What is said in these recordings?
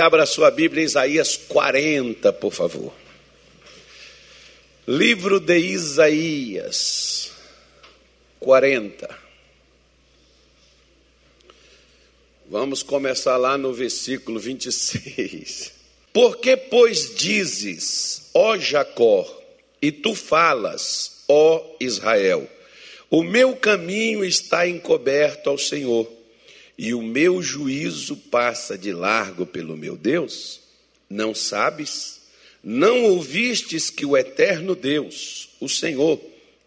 Abra sua Bíblia Isaías 40, por favor. Livro de Isaías 40. Vamos começar lá no versículo 26. Porque, pois, dizes, ó Jacó, e tu falas, ó Israel, o meu caminho está encoberto ao Senhor e o meu juízo passa de largo pelo meu Deus? Não sabes? Não ouvistes que o eterno Deus, o Senhor,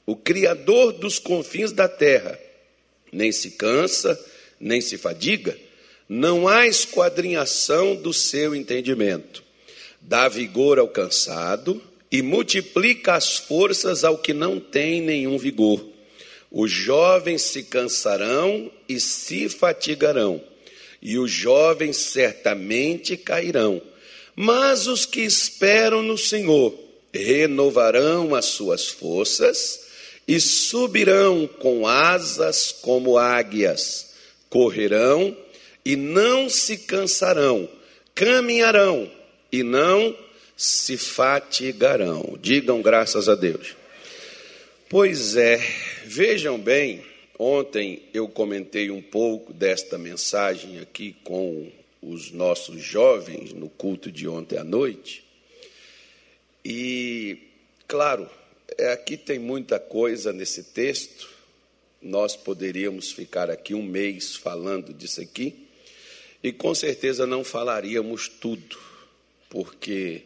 o Criador dos confins da terra, nem se cansa, nem se fadiga? Não há esquadrinhação do seu entendimento. Dá vigor ao cansado e multiplica as forças ao que não tem nenhum vigor. Os jovens se cansarão e se fatigarão, e os jovens certamente cairão. Mas os que esperam no Senhor renovarão as suas forças e subirão com asas como águias, correrão e não se cansarão, caminharão e não se fatigarão. Digam graças a Deus. Pois é, vejam bem, ontem eu comentei um pouco desta mensagem aqui com os nossos jovens no culto de ontem à noite. E, claro, é, aqui tem muita coisa nesse texto, nós poderíamos ficar aqui um mês falando disso aqui, e com certeza não falaríamos tudo, porque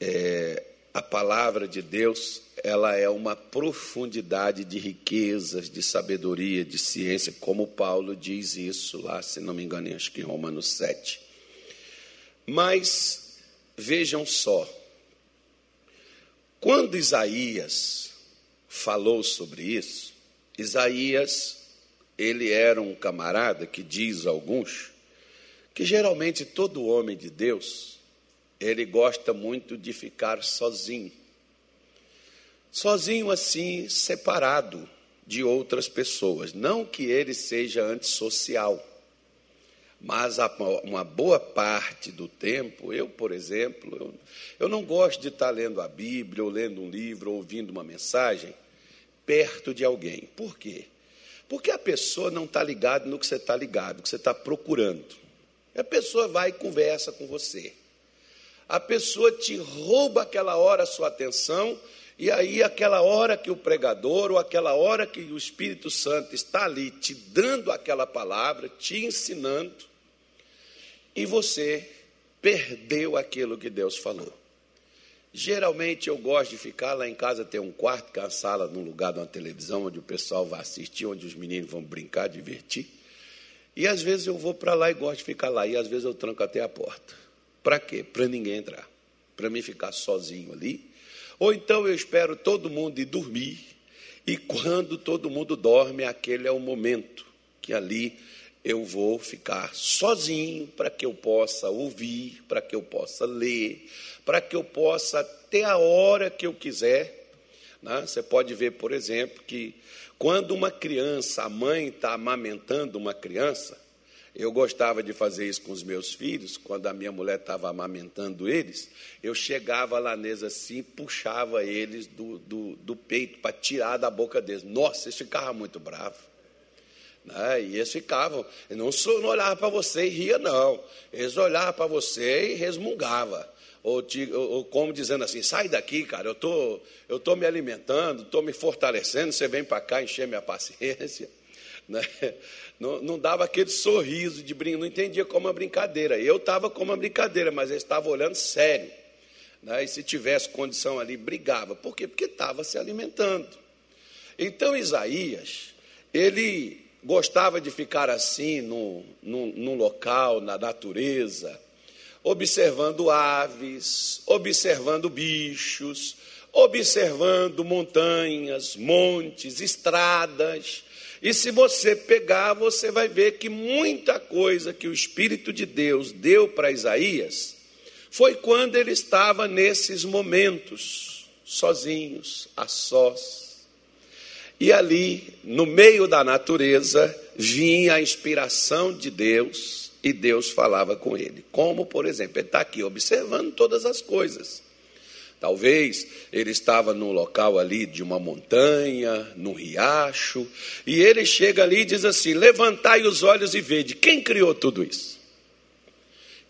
é, a palavra de Deus ela é uma profundidade de riquezas, de sabedoria, de ciência, como Paulo diz isso lá, se não me engano, acho que em Romanos 7. Mas vejam só, quando Isaías falou sobre isso, Isaías, ele era um camarada que diz a alguns que geralmente todo homem de Deus, ele gosta muito de ficar sozinho sozinho assim, separado de outras pessoas. Não que ele seja antissocial, mas uma boa parte do tempo, eu, por exemplo, eu, eu não gosto de estar lendo a Bíblia, ou lendo um livro, ou ouvindo uma mensagem perto de alguém. Por quê? Porque a pessoa não está ligada no que você está ligado, no que você está procurando. A pessoa vai e conversa com você. A pessoa te rouba aquela hora a sua atenção e aí, aquela hora que o pregador, ou aquela hora que o Espírito Santo está ali te dando aquela palavra, te ensinando, e você perdeu aquilo que Deus falou. Geralmente eu gosto de ficar lá em casa, ter um quarto, que é a sala num lugar de uma televisão, onde o pessoal vai assistir, onde os meninos vão brincar, divertir. E às vezes eu vou para lá e gosto de ficar lá, e às vezes eu tranco até a porta. Para quê? Para ninguém entrar. Para mim ficar sozinho ali ou então eu espero todo mundo ir dormir, e quando todo mundo dorme, aquele é o momento que ali eu vou ficar sozinho para que eu possa ouvir, para que eu possa ler, para que eu possa ter a hora que eu quiser. Né? Você pode ver, por exemplo, que quando uma criança, a mãe está amamentando uma criança, eu gostava de fazer isso com os meus filhos, quando a minha mulher estava amamentando eles, eu chegava lá neles assim, puxava eles do, do, do peito para tirar da boca deles. Nossa, eles ficavam muito bravos. Né? E eles ficavam, não, não olhava para você e ria, não. Eles olhavam para você e resmungavam. Ou, ou, ou, como dizendo assim, sai daqui, cara, eu tô, estou tô me alimentando, estou me fortalecendo, você vem para cá encher minha paciência. Né? Não, não, dava aquele sorriso de brinco, não entendia como uma brincadeira. Eu estava como uma brincadeira, mas ele estava olhando sério. Né? E se tivesse condição ali, brigava. Por quê? Porque estava se alimentando. Então Isaías, ele gostava de ficar assim no, no, num local, na natureza, observando aves, observando bichos, observando montanhas, montes, estradas e se você pegar, você vai ver que muita coisa que o Espírito de Deus deu para Isaías foi quando ele estava nesses momentos, sozinhos, a sós. E ali, no meio da natureza, vinha a inspiração de Deus e Deus falava com ele. Como, por exemplo, ele está aqui observando todas as coisas. Talvez ele estava num local ali de uma montanha, num riacho, e ele chega ali e diz assim: Levantai os olhos e vede quem criou tudo isso.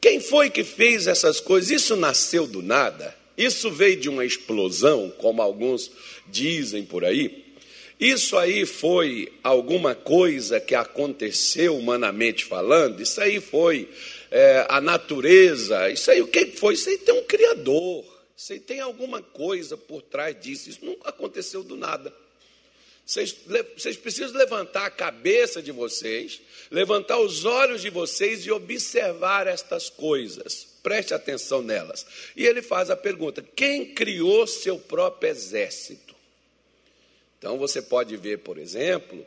Quem foi que fez essas coisas? Isso nasceu do nada? Isso veio de uma explosão, como alguns dizem por aí? Isso aí foi alguma coisa que aconteceu humanamente falando? Isso aí foi é, a natureza? Isso aí o que foi? Isso aí tem um Criador. Aí tem alguma coisa por trás disso. Isso não aconteceu do nada. Vocês, vocês precisam levantar a cabeça de vocês, levantar os olhos de vocês e observar estas coisas. Preste atenção nelas. E ele faz a pergunta: quem criou seu próprio exército? Então você pode ver, por exemplo,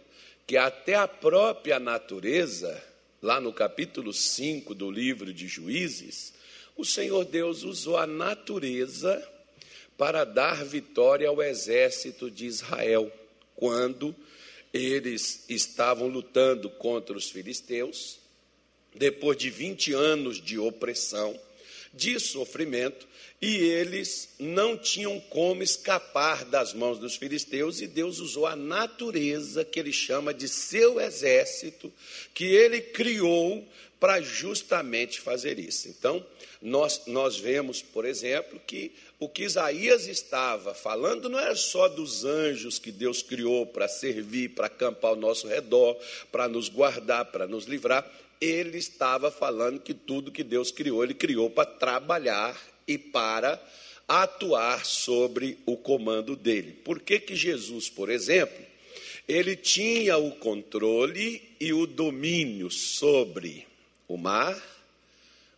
que até a própria natureza, lá no capítulo 5 do livro de Juízes, o Senhor Deus usou a natureza para dar vitória ao exército de Israel quando eles estavam lutando contra os filisteus, depois de 20 anos de opressão, de sofrimento, e eles não tinham como escapar das mãos dos filisteus, e Deus usou a natureza, que ele chama de seu exército, que ele criou para justamente fazer isso. Então, nós, nós vemos, por exemplo, que o que Isaías estava falando não era só dos anjos que Deus criou para servir, para acampar ao nosso redor, para nos guardar, para nos livrar. Ele estava falando que tudo que Deus criou, ele criou para trabalhar e para atuar sobre o comando dele. Por que, que Jesus, por exemplo, ele tinha o controle e o domínio sobre o mar,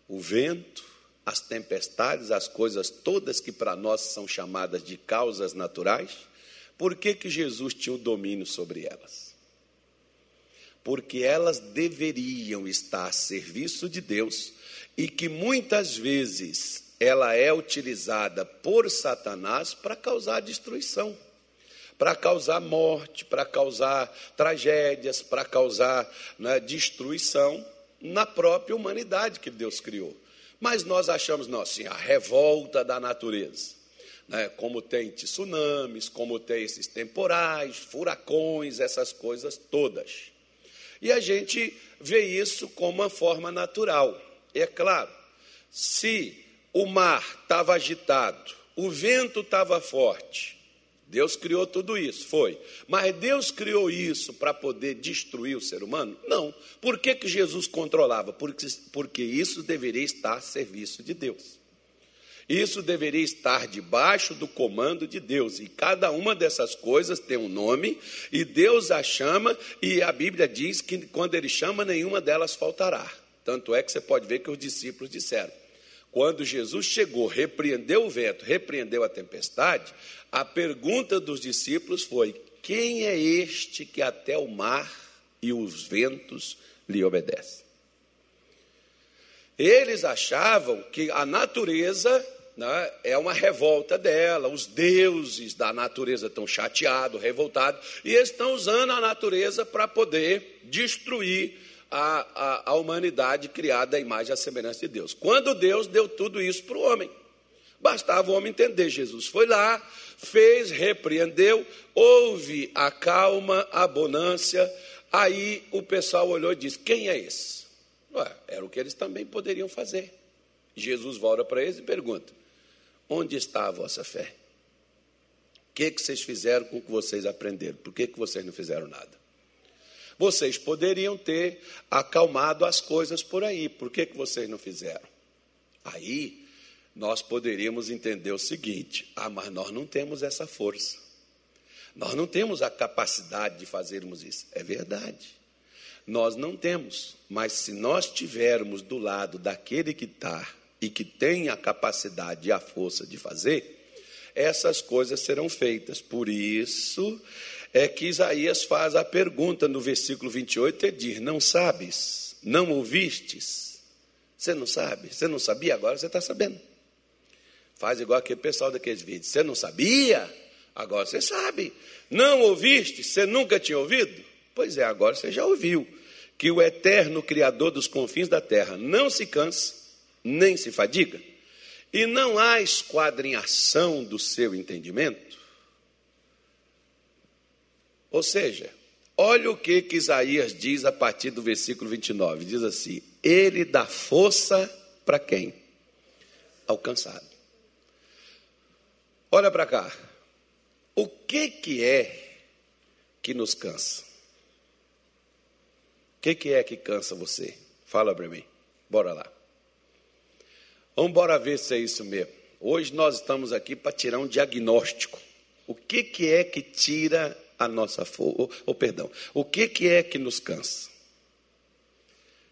o vento, as tempestades, as coisas todas que para nós são chamadas de causas naturais, por que, que Jesus tinha o domínio sobre elas? Porque elas deveriam estar a serviço de Deus e que muitas vezes ela é utilizada por Satanás para causar destruição, para causar morte, para causar tragédias, para causar né, destruição na própria humanidade que Deus criou. Mas nós achamos, não, assim, a revolta da natureza. Né? Como tem tsunamis, como tem esses temporais, furacões, essas coisas todas. E a gente vê isso como uma forma natural. É claro, se o mar estava agitado, o vento estava forte, Deus criou tudo isso, foi. Mas Deus criou isso para poder destruir o ser humano? Não. Por que, que Jesus controlava? Porque, porque isso deveria estar a serviço de Deus. Isso deveria estar debaixo do comando de Deus. E cada uma dessas coisas tem um nome, e Deus a chama, e a Bíblia diz que quando Ele chama, nenhuma delas faltará. Tanto é que você pode ver que os discípulos disseram: quando Jesus chegou, repreendeu o vento, repreendeu a tempestade, a pergunta dos discípulos foi: Quem é este que até o mar e os ventos lhe obedecem? Eles achavam que a natureza né, é uma revolta dela, os deuses da natureza estão chateados, revoltados, e estão usando a natureza para poder destruir a, a, a humanidade criada à imagem e à semelhança de Deus. Quando Deus deu tudo isso para o homem, bastava o homem entender. Jesus foi lá, fez, repreendeu, houve a calma, a abundância. Aí o pessoal olhou e disse: Quem é esse? Ué, era o que eles também poderiam fazer. Jesus volta para eles e pergunta: Onde está a vossa fé? O que, que vocês fizeram com o que vocês aprenderam? Por que, que vocês não fizeram nada? Vocês poderiam ter acalmado as coisas por aí, por que, que vocês não fizeram? Aí nós poderíamos entender o seguinte: ah, mas nós não temos essa força, nós não temos a capacidade de fazermos isso. É verdade, nós não temos, mas se nós tivermos do lado daquele que está e que tem a capacidade e a força de fazer, essas coisas serão feitas. Por isso é que Isaías faz a pergunta no versículo 28, ele diz: Não sabes, não ouvistes? Você não sabe? Você não sabia? Agora você está sabendo. Faz igual aquele pessoal daqueles vídeos. Você não sabia? Agora você sabe. Não ouviste? Você nunca tinha ouvido? Pois é, agora você já ouviu. que o eterno Criador dos confins da terra não se cansa, nem se fadiga, e não há esquadrinhação do seu entendimento? Ou seja, olha o que, que Isaías diz a partir do versículo 29. Diz assim: Ele dá força para quem? Alcançado. Olha para cá. O que, que é que nos cansa? O que, que é que cansa você? Fala para mim. Bora lá. Vamos embora ver se é isso mesmo. Hoje nós estamos aqui para tirar um diagnóstico. O que, que é que tira a nossa força? Ou, perdão, o que, que é que nos cansa?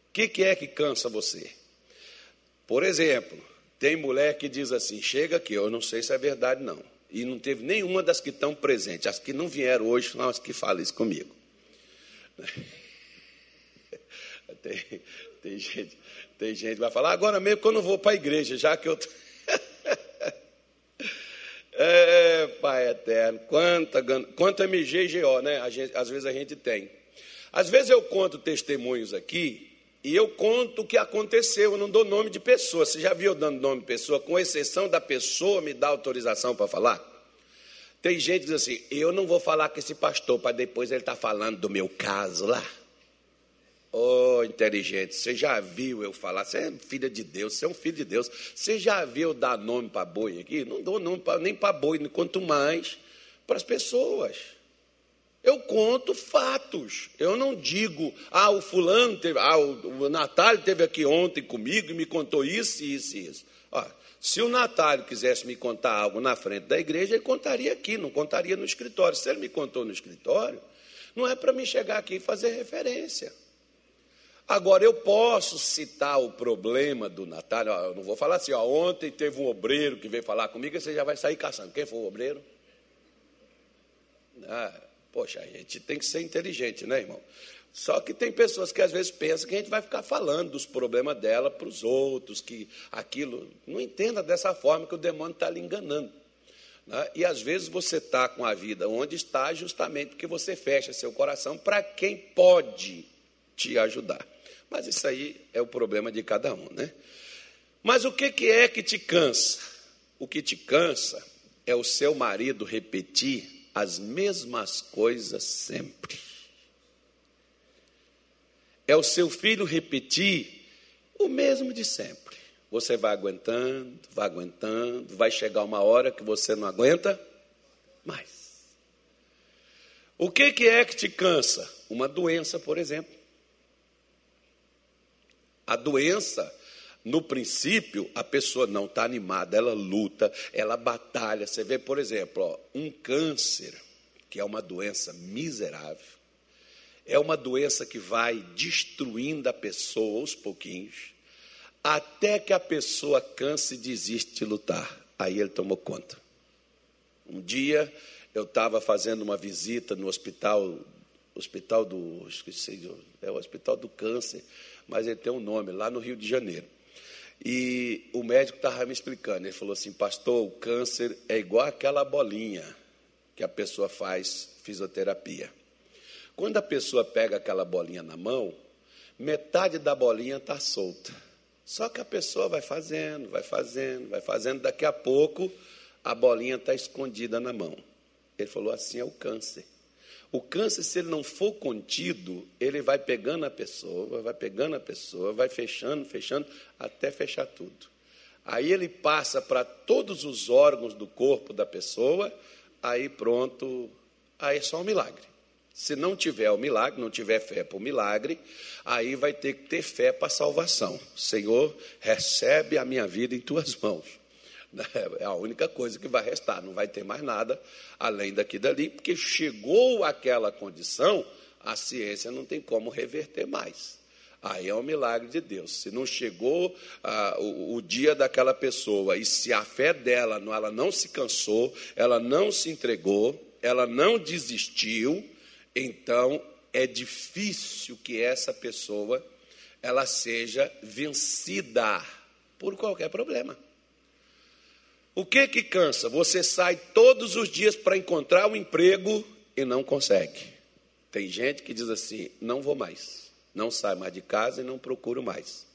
O que, que é que cansa você? Por exemplo, tem mulher que diz assim: chega aqui, eu não sei se é verdade, não. E não teve nenhuma das que estão presentes. As que não vieram hoje são as que falam isso comigo. Tem, tem, gente, tem gente que vai falar, agora mesmo que eu não vou para a igreja, já que eu. é, Pai eterno, quanta, quanto MG e GO, né? Gente, às vezes a gente tem. Às vezes eu conto testemunhos aqui e eu conto o que aconteceu, eu não dou nome de pessoa. Você já viu eu dando nome de pessoa, com exceção da pessoa me dar autorização para falar? Tem gente que diz assim: eu não vou falar com esse pastor, para depois ele estar tá falando do meu caso lá. Oh, inteligente, você já viu eu falar? Você é filha de Deus, você é um filho de Deus. Você já viu eu dar nome para boi aqui? Não dou nome pra, nem para boi, quanto mais para as pessoas. Eu conto fatos. Eu não digo, ah, o fulano teve, ah, o, Natália teve aqui ontem comigo e me contou isso, isso e isso. Ah, se o Natália quisesse me contar algo na frente da igreja, ele contaria aqui, não contaria no escritório. Se ele me contou no escritório, não é para me chegar aqui e fazer referência. Agora, eu posso citar o problema do Natália. Eu não vou falar assim, ó, ontem teve um obreiro que veio falar comigo e você já vai sair caçando. Quem foi o obreiro? Ah, Poxa, a gente tem que ser inteligente, né, irmão? Só que tem pessoas que às vezes pensam que a gente vai ficar falando dos problemas dela para os outros, que aquilo. Não entenda dessa forma que o demônio está lhe enganando. Né? E às vezes você está com a vida onde está, justamente porque você fecha seu coração para quem pode te ajudar. Mas isso aí é o problema de cada um, né? Mas o que, que é que te cansa? O que te cansa é o seu marido repetir as mesmas coisas sempre. É o seu filho repetir o mesmo de sempre. Você vai aguentando, vai aguentando, vai chegar uma hora que você não aguenta mais. O que, que é que te cansa? Uma doença, por exemplo. A doença no princípio, a pessoa não está animada, ela luta, ela batalha. Você vê, por exemplo, ó, um câncer, que é uma doença miserável, é uma doença que vai destruindo a pessoa aos pouquinhos, até que a pessoa canse e desiste de lutar. Aí ele tomou conta. Um dia eu estava fazendo uma visita no hospital, hospital do, esqueci, é o hospital do câncer, mas ele tem um nome lá no Rio de Janeiro. E o médico estava me explicando, ele falou assim, pastor, o câncer é igual aquela bolinha que a pessoa faz fisioterapia. Quando a pessoa pega aquela bolinha na mão, metade da bolinha está solta. Só que a pessoa vai fazendo, vai fazendo, vai fazendo, daqui a pouco a bolinha está escondida na mão. Ele falou assim: é o câncer. O câncer, se ele não for contido, ele vai pegando a pessoa, vai pegando a pessoa, vai fechando, fechando, até fechar tudo. Aí ele passa para todos os órgãos do corpo da pessoa, aí pronto, aí é só um milagre. Se não tiver o milagre, não tiver fé para o milagre, aí vai ter que ter fé para a salvação. Senhor, recebe a minha vida em tuas mãos. É a única coisa que vai restar, não vai ter mais nada além daqui dali, porque chegou aquela condição, a ciência não tem como reverter mais. Aí é um milagre de Deus. Se não chegou ah, o, o, dia daquela pessoa e se a fé dela ela não se cansou, ela não se entregou, ela não desistiu, então é difícil que essa pessoa ela seja vencida por qualquer problema. O que que cansa? Você sai todos os dias para encontrar um emprego e não consegue. Tem gente que diz assim: não vou mais, Não saio mais de casa e não procuro mais.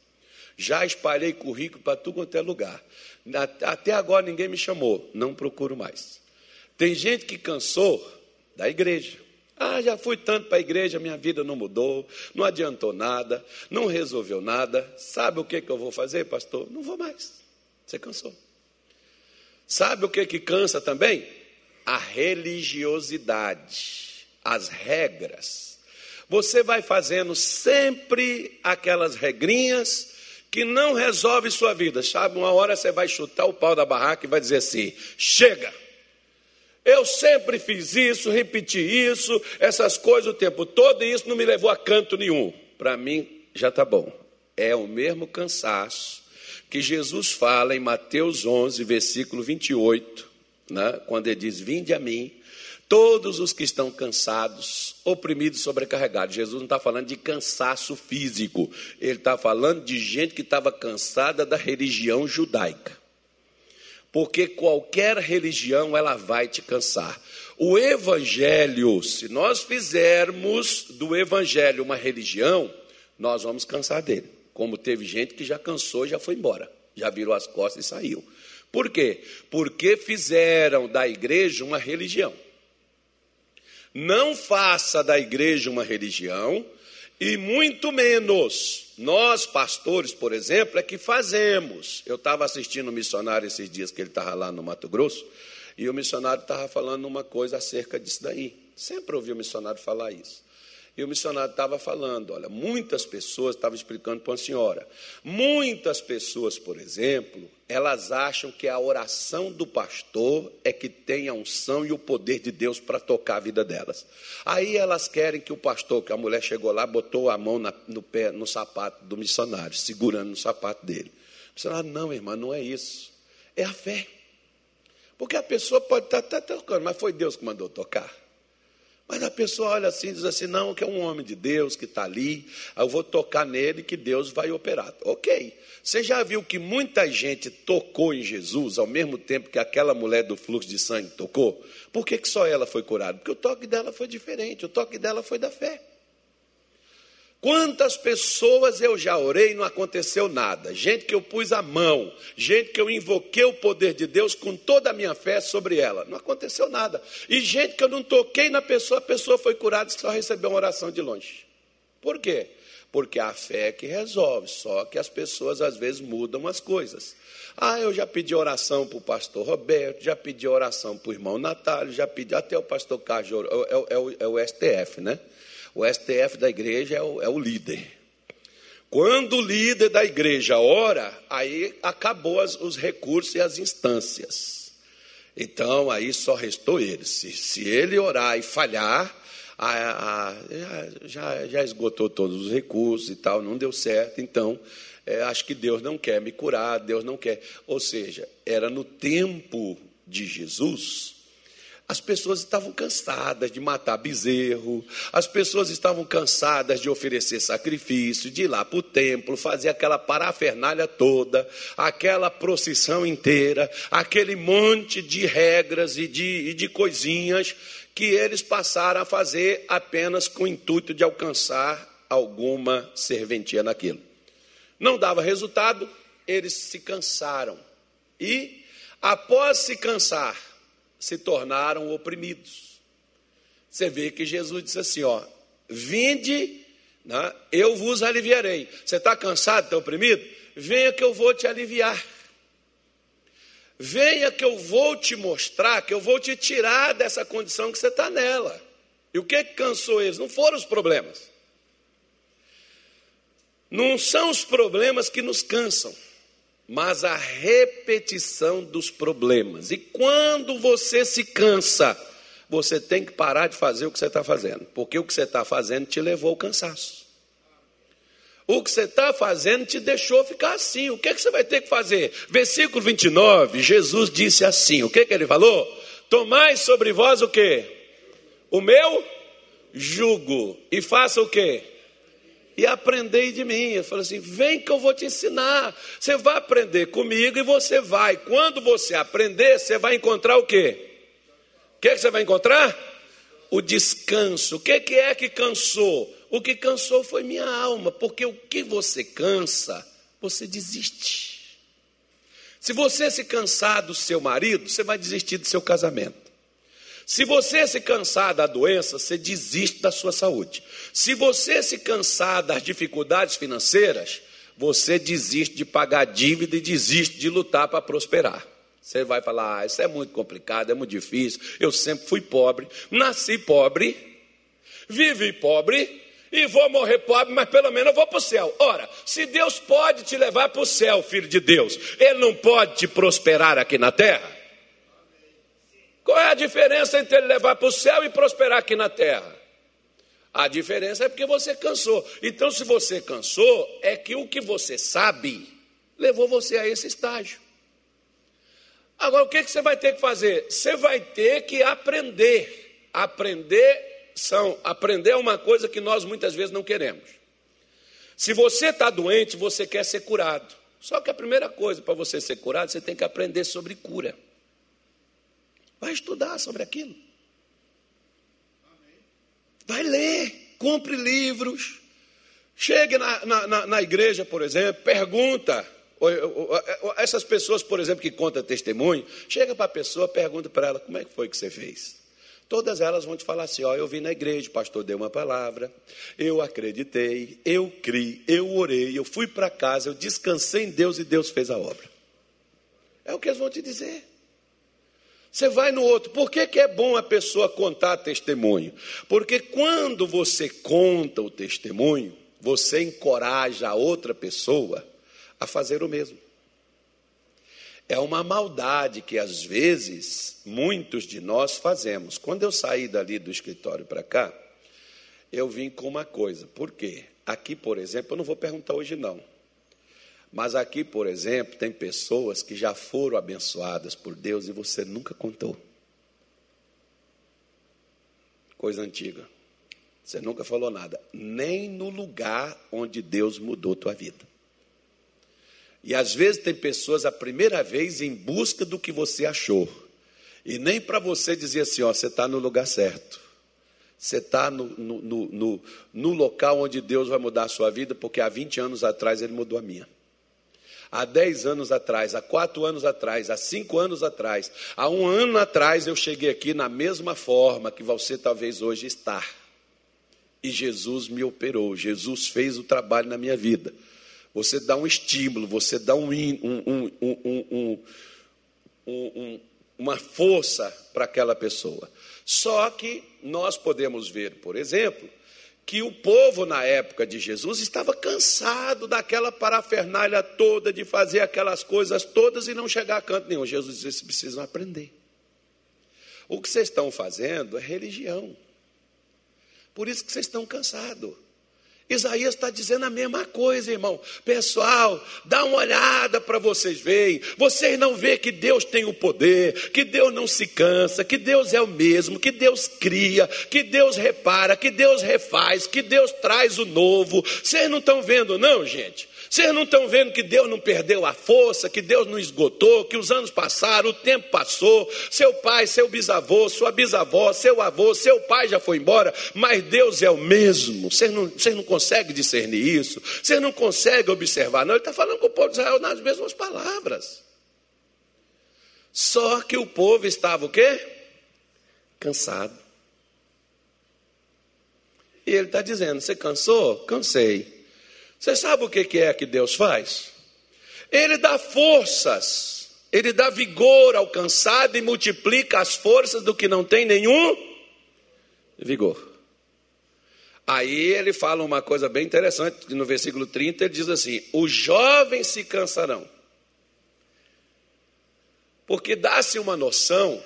Já espalhei currículo para tudo quanto é lugar. Até agora ninguém me chamou, não procuro mais. Tem gente que cansou da igreja. Ah, já fui tanto para a igreja, minha vida não mudou, não adiantou nada, não resolveu nada. Sabe o que, que eu vou fazer, pastor? Não vou mais. Você cansou. Sabe o que, que cansa também? A religiosidade, as regras. Você vai fazendo sempre aquelas regrinhas que não resolve sua vida. Sabe, uma hora você vai chutar o pau da barraca e vai dizer assim: chega. Eu sempre fiz isso, repeti isso, essas coisas o tempo todo, e isso não me levou a canto nenhum. Para mim, já está bom. É o mesmo cansaço que Jesus fala em Mateus 11, versículo 28, né, quando ele diz: Vinde a mim, todos os que estão cansados, oprimidos, sobrecarregados. Jesus não está falando de cansaço físico, ele está falando de gente que estava cansada da religião judaica porque qualquer religião ela vai te cansar. O evangelho, se nós fizermos do evangelho uma religião, nós vamos cansar dele. Como teve gente que já cansou e já foi embora, já virou as costas e saiu. Por quê? Porque fizeram da igreja uma religião. Não faça da igreja uma religião, e muito menos nós, pastores, por exemplo, é que fazemos. Eu estava assistindo um missionário esses dias que ele estava lá no Mato Grosso, e o missionário estava falando uma coisa acerca disso daí. Sempre ouvi o missionário falar isso. E o missionário estava falando, olha, muitas pessoas, estava explicando para uma senhora, muitas pessoas, por exemplo, elas acham que a oração do pastor é que tem a unção e o poder de Deus para tocar a vida delas. Aí elas querem que o pastor, que a mulher chegou lá, botou a mão na, no pé, no sapato do missionário, segurando no sapato dele. O missionário, não, irmã, não é isso. É a fé. Porque a pessoa pode estar tá, tá tocando, mas foi Deus que mandou tocar. Mas a pessoa olha assim e diz assim: não, que é um homem de Deus que está ali, eu vou tocar nele que Deus vai operar. Ok. Você já viu que muita gente tocou em Jesus ao mesmo tempo que aquela mulher do fluxo de sangue tocou? Por que, que só ela foi curada? Porque o toque dela foi diferente, o toque dela foi da fé. Quantas pessoas eu já orei e não aconteceu nada? Gente que eu pus a mão, gente que eu invoquei o poder de Deus com toda a minha fé sobre ela, não aconteceu nada. E gente que eu não toquei na pessoa, a pessoa foi curada e só recebeu uma oração de longe. Por quê? Porque a fé é que resolve, só que as pessoas às vezes mudam as coisas. Ah, eu já pedi oração para o pastor Roberto, já pedi oração para o irmão Natália, já pedi até o pastor Cajor, é, é, é, o, é o STF, né? O STF da igreja é o, é o líder. Quando o líder da igreja ora, aí acabou as, os recursos e as instâncias. Então, aí só restou ele. Se, se ele orar e falhar, a, a, já, já esgotou todos os recursos e tal, não deu certo. Então, é, acho que Deus não quer me curar, Deus não quer. Ou seja, era no tempo de Jesus as pessoas estavam cansadas de matar bezerro, as pessoas estavam cansadas de oferecer sacrifício, de ir lá para o templo, fazer aquela parafernália toda, aquela procissão inteira, aquele monte de regras e de, e de coisinhas que eles passaram a fazer apenas com o intuito de alcançar alguma serventia naquilo. Não dava resultado, eles se cansaram. E, após se cansar, se tornaram oprimidos. Você vê que Jesus disse assim: ó, vinde, né, eu vos aliviarei. Você está cansado, está oprimido? Venha que eu vou te aliviar. Venha que eu vou te mostrar, que eu vou te tirar dessa condição que você está nela. E o que, que cansou eles? Não foram os problemas. Não são os problemas que nos cansam mas a repetição dos problemas. E quando você se cansa, você tem que parar de fazer o que você está fazendo, porque o que você está fazendo te levou ao cansaço. O que você está fazendo te deixou ficar assim. O que, é que você vai ter que fazer? Versículo 29, Jesus disse assim: o que, que ele falou? Tomai sobre vós o que? O meu jugo. E faça o que? E aprendei de mim. Eu falei assim: vem que eu vou te ensinar. Você vai aprender comigo e você vai. Quando você aprender, você vai encontrar o quê? O que, é que você vai encontrar? O descanso. O que, que é que cansou? O que cansou foi minha alma, porque o que você cansa, você desiste. Se você se cansar do seu marido, você vai desistir do seu casamento. Se você se cansar da doença, você desiste da sua saúde. Se você se cansar das dificuldades financeiras, você desiste de pagar dívida e desiste de lutar para prosperar. Você vai falar: ah, isso é muito complicado, é muito difícil. Eu sempre fui pobre, nasci pobre, vivi pobre, e vou morrer pobre, mas pelo menos eu vou para o céu. Ora, se Deus pode te levar para o céu, filho de Deus, Ele não pode te prosperar aqui na terra? Qual é a diferença entre ele levar para o céu e prosperar aqui na terra? A diferença é porque você cansou. Então, se você cansou, é que o que você sabe levou você a esse estágio. Agora, o que, que você vai ter que fazer? Você vai ter que aprender. Aprender são aprender é uma coisa que nós muitas vezes não queremos. Se você está doente, você quer ser curado. Só que a primeira coisa para você ser curado, você tem que aprender sobre cura. Vai estudar sobre aquilo. Vai ler, compre livros. Chegue na, na, na igreja, por exemplo, pergunta. Essas pessoas, por exemplo, que contam testemunho, chega para a pessoa, pergunta para ela, como é que foi que você fez? Todas elas vão te falar assim: ó, eu vim na igreja, o pastor deu uma palavra, eu acreditei, eu criei, eu orei, eu fui para casa, eu descansei em Deus e Deus fez a obra. É o que eles vão te dizer. Você vai no outro. Por que, que é bom a pessoa contar testemunho? Porque quando você conta o testemunho, você encoraja a outra pessoa a fazer o mesmo. É uma maldade que às vezes muitos de nós fazemos. Quando eu saí dali do escritório para cá, eu vim com uma coisa. Por quê? Aqui, por exemplo, eu não vou perguntar hoje não. Mas aqui, por exemplo, tem pessoas que já foram abençoadas por Deus e você nunca contou. Coisa antiga. Você nunca falou nada, nem no lugar onde Deus mudou tua vida. E às vezes tem pessoas a primeira vez em busca do que você achou. E nem para você dizer assim, ó, você está no lugar certo. Você está no, no, no, no, local onde Deus vai mudar a sua vida, porque há 20 anos atrás Ele mudou a minha. Há 10 anos atrás, há 4 anos atrás, há 5 anos atrás, há um ano atrás eu cheguei aqui na mesma forma que você talvez hoje está. E Jesus me operou, Jesus fez o trabalho na minha vida. Você dá um estímulo, você dá um, um, um, uma força para aquela pessoa. Só que nós podemos ver, por exemplo, que o povo na época de Jesus estava cansado daquela parafernália toda, de fazer aquelas coisas todas e não chegar a canto nenhum. Jesus disse: vocês precisam aprender. O que vocês estão fazendo é religião. Por isso que vocês estão cansados. Isaías está dizendo a mesma coisa, irmão. Pessoal, dá uma olhada para vocês verem. Vocês não vê que Deus tem o poder, que Deus não se cansa, que Deus é o mesmo, que Deus cria, que Deus repara, que Deus refaz, que Deus traz o novo. Vocês não estão vendo, não, gente? Vocês não estão vendo que Deus não perdeu a força, que Deus não esgotou, que os anos passaram, o tempo passou, seu pai, seu bisavô, sua bisavó, seu avô, seu pai já foi embora, mas Deus é o mesmo. Vocês não, vocês não conseguem discernir isso, vocês não conseguem observar, não. Ele está falando com o povo de Israel nas mesmas palavras. Só que o povo estava o quê? Cansado. E ele está dizendo: Você cansou? Cansei. Você sabe o que é que Deus faz? Ele dá forças, ele dá vigor ao cansado e multiplica as forças do que não tem nenhum vigor. Aí ele fala uma coisa bem interessante, no versículo 30 ele diz assim: Os jovens se cansarão. Porque dá-se uma noção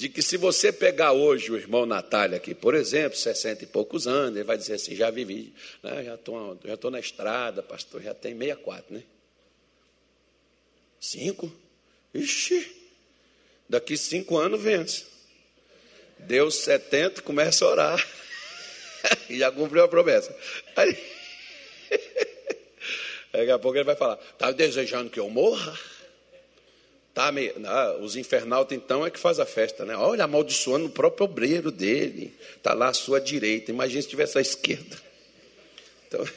de que se você pegar hoje o irmão Natália aqui, por exemplo, 60 e poucos anos, ele vai dizer assim, já vivi, né, já estou já na estrada, pastor, já tem 64, né? Cinco? Ixi, daqui cinco anos vence. Deus 70, começa a orar. e já cumpriu a promessa. Aí, daqui a pouco ele vai falar, está desejando que eu morra? Tá, os infernautas então é que faz a festa, né? Olha, amaldiçoando o próprio obreiro dele. Está lá à sua direita. Imagina se estivesse à esquerda. Então,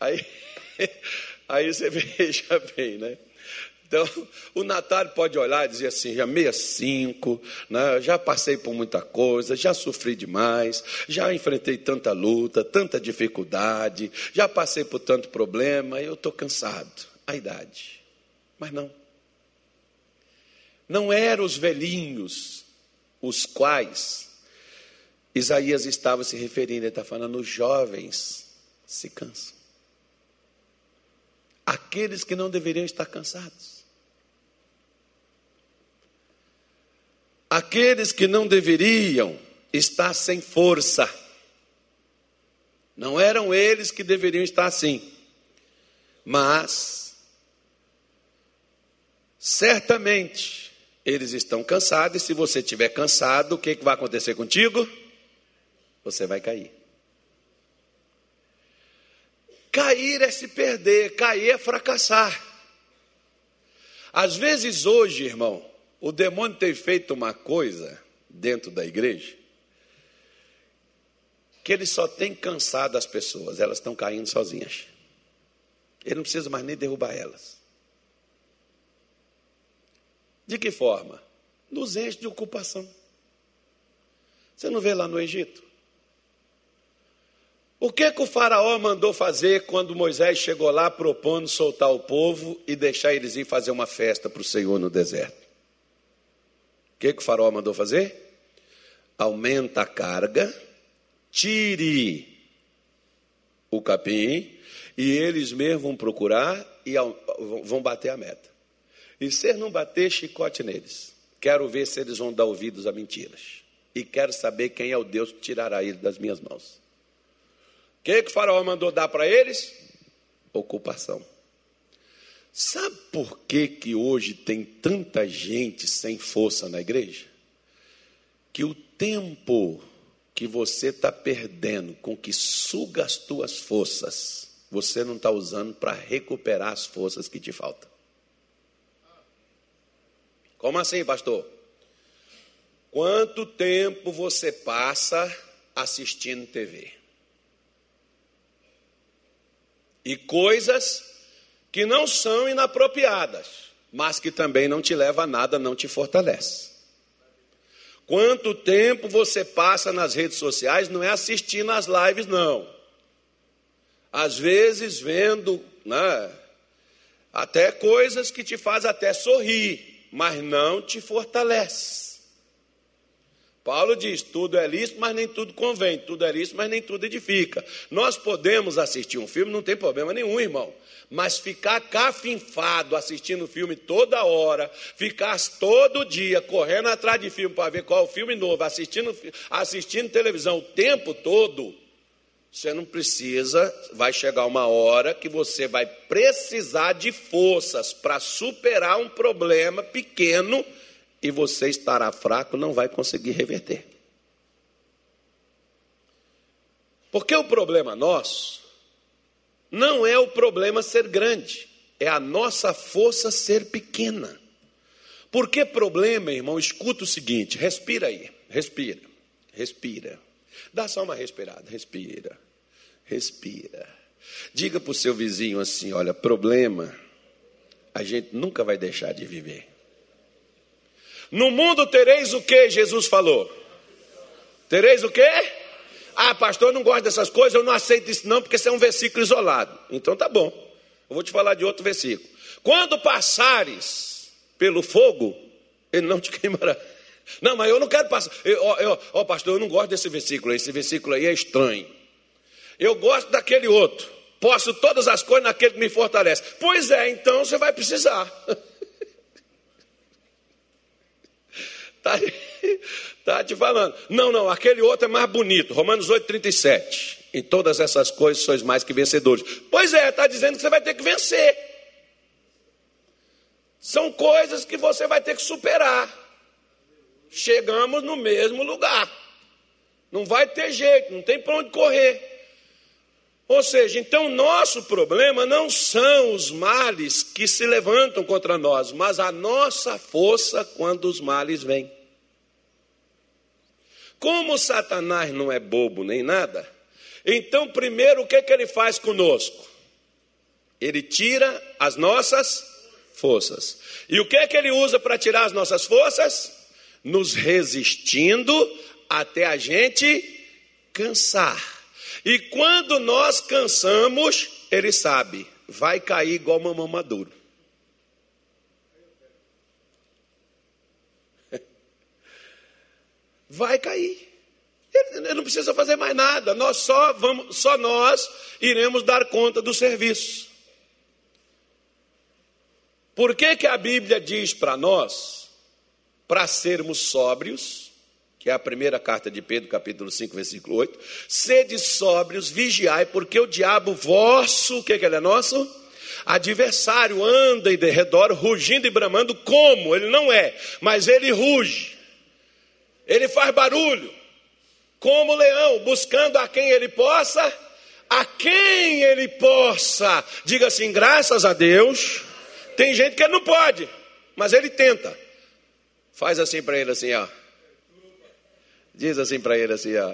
aí, aí você veja bem, né? Então, o Natal pode olhar e dizer assim: já 65, né? já passei por muita coisa, já sofri demais, já enfrentei tanta luta, tanta dificuldade, já passei por tanto problema, eu estou cansado. A idade. Mas não. Não eram os velhinhos os quais Isaías estava se referindo, ele está falando, os jovens se cansam. Aqueles que não deveriam estar cansados. aqueles que não deveriam estar sem força. Não eram eles que deveriam estar assim. Mas, certamente, eles estão cansados, e se você estiver cansado, o que, que vai acontecer contigo? Você vai cair. Cair é se perder, cair é fracassar. Às vezes hoje, irmão, o demônio tem feito uma coisa dentro da igreja que ele só tem cansado as pessoas, elas estão caindo sozinhas. Ele não precisa mais nem derrubar elas. De que forma? Nos enche de ocupação. Você não vê lá no Egito? O que, que o faraó mandou fazer quando Moisés chegou lá propondo soltar o povo e deixar eles ir fazer uma festa para o Senhor no deserto? que, que o faraó mandou fazer? Aumenta a carga, tire o capim, e eles mesmos vão procurar e vão bater a meta. E se não bater, chicote neles. Quero ver se eles vão dar ouvidos a mentiras. E quero saber quem é o Deus que tirará ele das minhas mãos. O que, que o faraó mandou dar para eles? Ocupação. Sabe por que, que hoje tem tanta gente sem força na igreja? Que o tempo que você está perdendo com que suga as tuas forças, você não está usando para recuperar as forças que te faltam. Como assim, pastor? Quanto tempo você passa assistindo TV? E coisas que não são inapropriadas, mas que também não te leva a nada, não te fortalece. Quanto tempo você passa nas redes sociais não é assistindo às lives, não. Às vezes vendo né, até coisas que te fazem até sorrir, mas não te fortalece. Paulo diz: tudo é lícito, mas nem tudo convém, tudo é lícito, mas nem tudo edifica. Nós podemos assistir um filme, não tem problema nenhum, irmão. Mas ficar cafinfado assistindo filme toda hora, ficar todo dia correndo atrás de filme para ver qual é o filme novo, assistindo, assistindo televisão o tempo todo, você não precisa, vai chegar uma hora que você vai precisar de forças para superar um problema pequeno e você estará fraco, não vai conseguir reverter. Porque o problema nosso não é o problema ser grande, é a nossa força ser pequena. Por que problema, irmão? Escuta o seguinte: respira aí, respira, respira. Dá só uma respirada, respira, respira. Diga para o seu vizinho assim: olha, problema, a gente nunca vai deixar de viver. No mundo tereis o que Jesus falou? Tereis o que? Ah, pastor, eu não gosto dessas coisas, eu não aceito isso não, porque isso é um versículo isolado. Então tá bom. Eu vou te falar de outro versículo. Quando passares pelo fogo, ele não te queimará. Não, mas eu não quero passar. Ó, pastor, eu não gosto desse versículo. Esse versículo aí é estranho. Eu gosto daquele outro. Posso todas as coisas naquele que me fortalece. Pois é, então você vai precisar. Está tá te falando. Não, não, aquele outro é mais bonito. Romanos 8, 37. Em todas essas coisas sois mais que vencedores. Pois é, está dizendo que você vai ter que vencer. São coisas que você vai ter que superar. Chegamos no mesmo lugar. Não vai ter jeito, não tem para onde correr. Ou seja, então nosso problema não são os males que se levantam contra nós, mas a nossa força quando os males vêm. Como Satanás não é bobo nem nada, então primeiro o que, que ele faz conosco? Ele tira as nossas forças. E o que, que ele usa para tirar as nossas forças? Nos resistindo até a gente cansar. E quando nós cansamos, ele sabe, vai cair igual mamão maduro. vai cair. Ele não precisa fazer mais nada. Nós só vamos, só nós iremos dar conta do serviço. Por que, que a Bíblia diz para nós, para sermos sóbrios, que é a primeira carta de Pedro, capítulo 5, versículo 8, sede sóbrios, vigiai, porque o diabo vosso, o que, que ele é nosso? Adversário anda em derredor, rugindo e bramando, como? Ele não é, mas ele ruge. Ele faz barulho, como leão, buscando a quem ele possa, a quem ele possa. Diga assim: graças a Deus. Tem gente que não pode, mas ele tenta. Faz assim para ele assim, ó. Diz assim para ele assim, ó.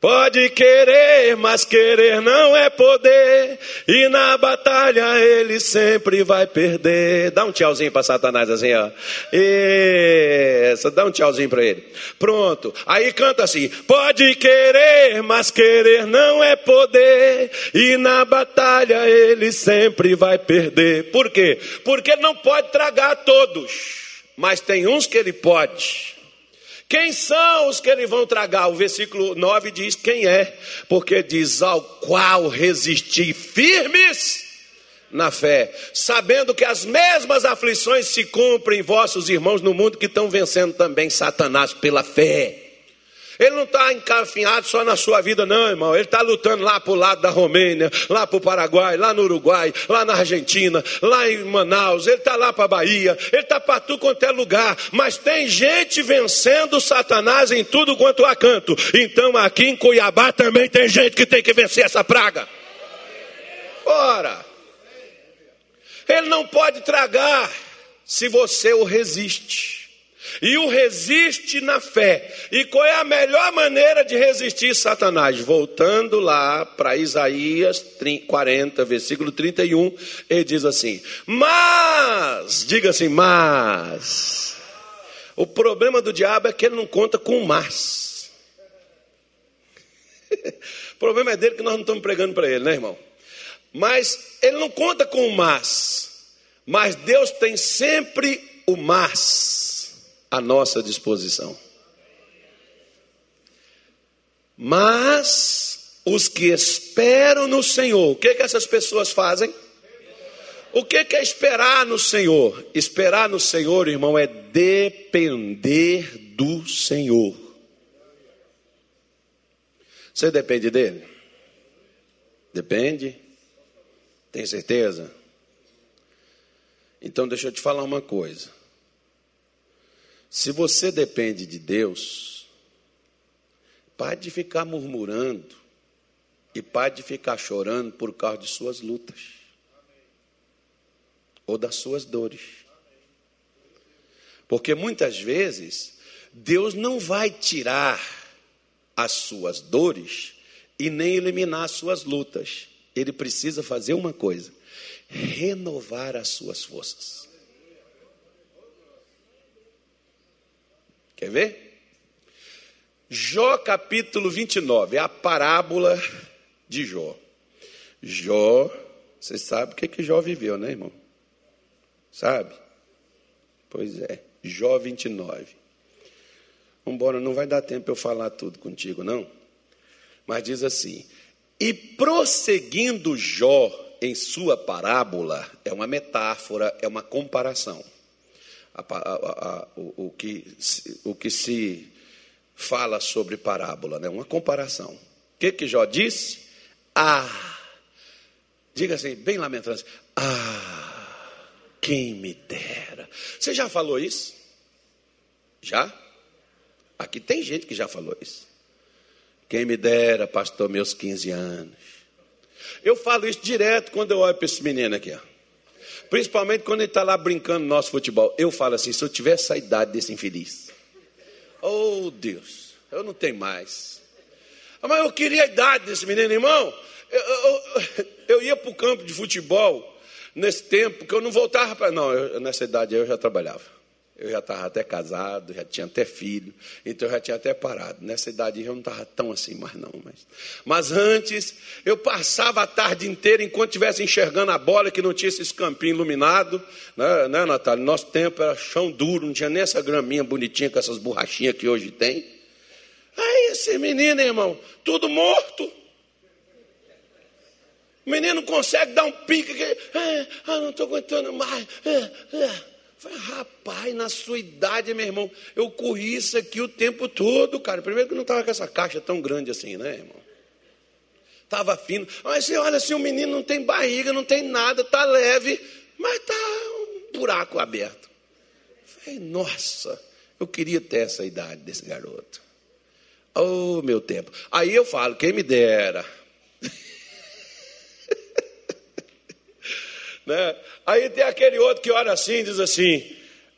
Pode querer, mas querer não é poder. E na batalha ele sempre vai perder. Dá um tchauzinho para Satanás assim, ó. Isso, dá um tchauzinho para ele. Pronto. Aí canta assim: Pode querer, mas querer não é poder. E na batalha ele sempre vai perder. Por quê? Porque ele não pode tragar todos. Mas tem uns que ele pode. Quem são os que ele vão tragar? O versículo 9 diz quem é, porque diz ao qual resistir firmes na fé, sabendo que as mesmas aflições se cumprem em vossos irmãos no mundo que estão vencendo também Satanás pela fé. Ele não está encafinhado só na sua vida, não, irmão. Ele está lutando lá para o lado da Romênia, lá para o Paraguai, lá no Uruguai, lá na Argentina, lá em Manaus. Ele está lá para a Bahia. Ele está para tudo quanto é lugar. Mas tem gente vencendo Satanás em tudo quanto há canto. Então aqui em Cuiabá também tem gente que tem que vencer essa praga. Ora, ele não pode tragar se você o resiste e o resiste na fé. E qual é a melhor maneira de resistir Satanás? Voltando lá para Isaías 40, versículo 31, ele diz assim: Mas, diga assim, mas. O problema do diabo é que ele não conta com mas. o problema é dele que nós não estamos pregando para ele, né, irmão? Mas ele não conta com o mas. Mas Deus tem sempre o mas à nossa disposição. Mas os que esperam no Senhor, o que, que essas pessoas fazem? O que, que é esperar no Senhor? Esperar no Senhor, irmão, é depender do Senhor. Você depende dele? Depende? Tem certeza? Então deixa eu te falar uma coisa. Se você depende de Deus, pare de ficar murmurando e pare de ficar chorando por causa de suas lutas ou das suas dores. Porque muitas vezes Deus não vai tirar as suas dores e nem eliminar as suas lutas. Ele precisa fazer uma coisa: renovar as suas forças. Quer ver? Jó capítulo 29, é a parábola de Jó. Jó, você sabe o que, que Jó viveu, né, irmão? Sabe? Pois é, Jó 29. Embora não vai dar tempo eu falar tudo contigo, não. Mas diz assim: E prosseguindo Jó em sua parábola, é uma metáfora, é uma comparação a, a, a, o, o, que, o que se fala sobre parábola, né? uma comparação. O que, que Jó disse? Ah, diga assim, bem lamentando, ah, quem me dera. Você já falou isso? Já? Aqui tem gente que já falou isso. Quem me dera, pastor, meus 15 anos. Eu falo isso direto quando eu olho para esse menino aqui. Ó. Principalmente quando ele está lá brincando no nosso futebol. Eu falo assim: se eu tivesse a idade desse infeliz, Oh, Deus, eu não tenho mais. Mas eu queria a idade desse menino, irmão. Eu, eu, eu ia para o campo de futebol nesse tempo que eu não voltava para. Não, eu, nessa idade eu já trabalhava. Eu já estava até casado, já tinha até filho, então eu já tinha até parado. Nessa idade eu não estava tão assim mais não. Mas, mas antes, eu passava a tarde inteira enquanto estivesse enxergando a bola, que não tinha esses campinhos iluminados. Né, né, Natália? Nosso tempo era chão duro, não tinha nem essa graminha bonitinha com essas borrachinhas que hoje tem. Aí esse menino, irmão, tudo morto. O menino consegue dar um pique. Que, ah, ah não estou aguentando mais. Ah, ah. Falei, rapaz, na sua idade, meu irmão, eu corri isso aqui o tempo todo, cara. Primeiro que não estava com essa caixa tão grande assim, né, irmão? Estava fino. Mas você olha assim, o menino não tem barriga, não tem nada, está leve, mas está um buraco aberto. Falei, nossa, eu queria ter essa idade desse garoto. Oh, meu tempo. Aí eu falo, quem me dera. Né? Aí tem aquele outro que olha assim e diz assim: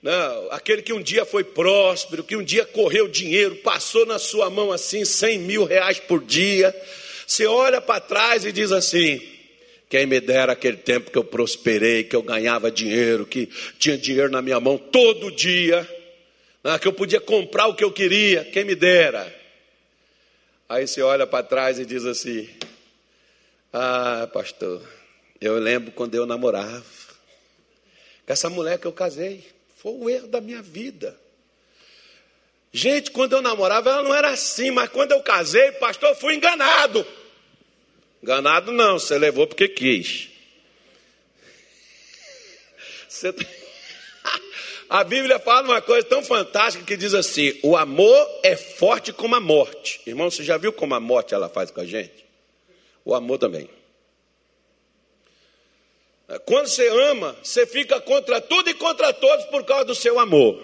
não, aquele que um dia foi próspero, que um dia correu dinheiro, passou na sua mão assim 100 mil reais por dia. Você olha para trás e diz assim: quem me dera aquele tempo que eu prosperei, que eu ganhava dinheiro, que tinha dinheiro na minha mão todo dia, né? que eu podia comprar o que eu queria, quem me dera. Aí você olha para trás e diz assim: Ah, pastor, eu lembro quando eu namorava. Com essa mulher que eu casei. Foi o erro da minha vida. Gente, quando eu namorava, ela não era assim, mas quando eu casei, pastor, eu fui enganado. Enganado não, você levou porque quis. Você... A Bíblia fala uma coisa tão fantástica que diz assim: o amor é forte como a morte. Irmão, você já viu como a morte ela faz com a gente? O amor também. Quando você ama, você fica contra tudo e contra todos por causa do seu amor.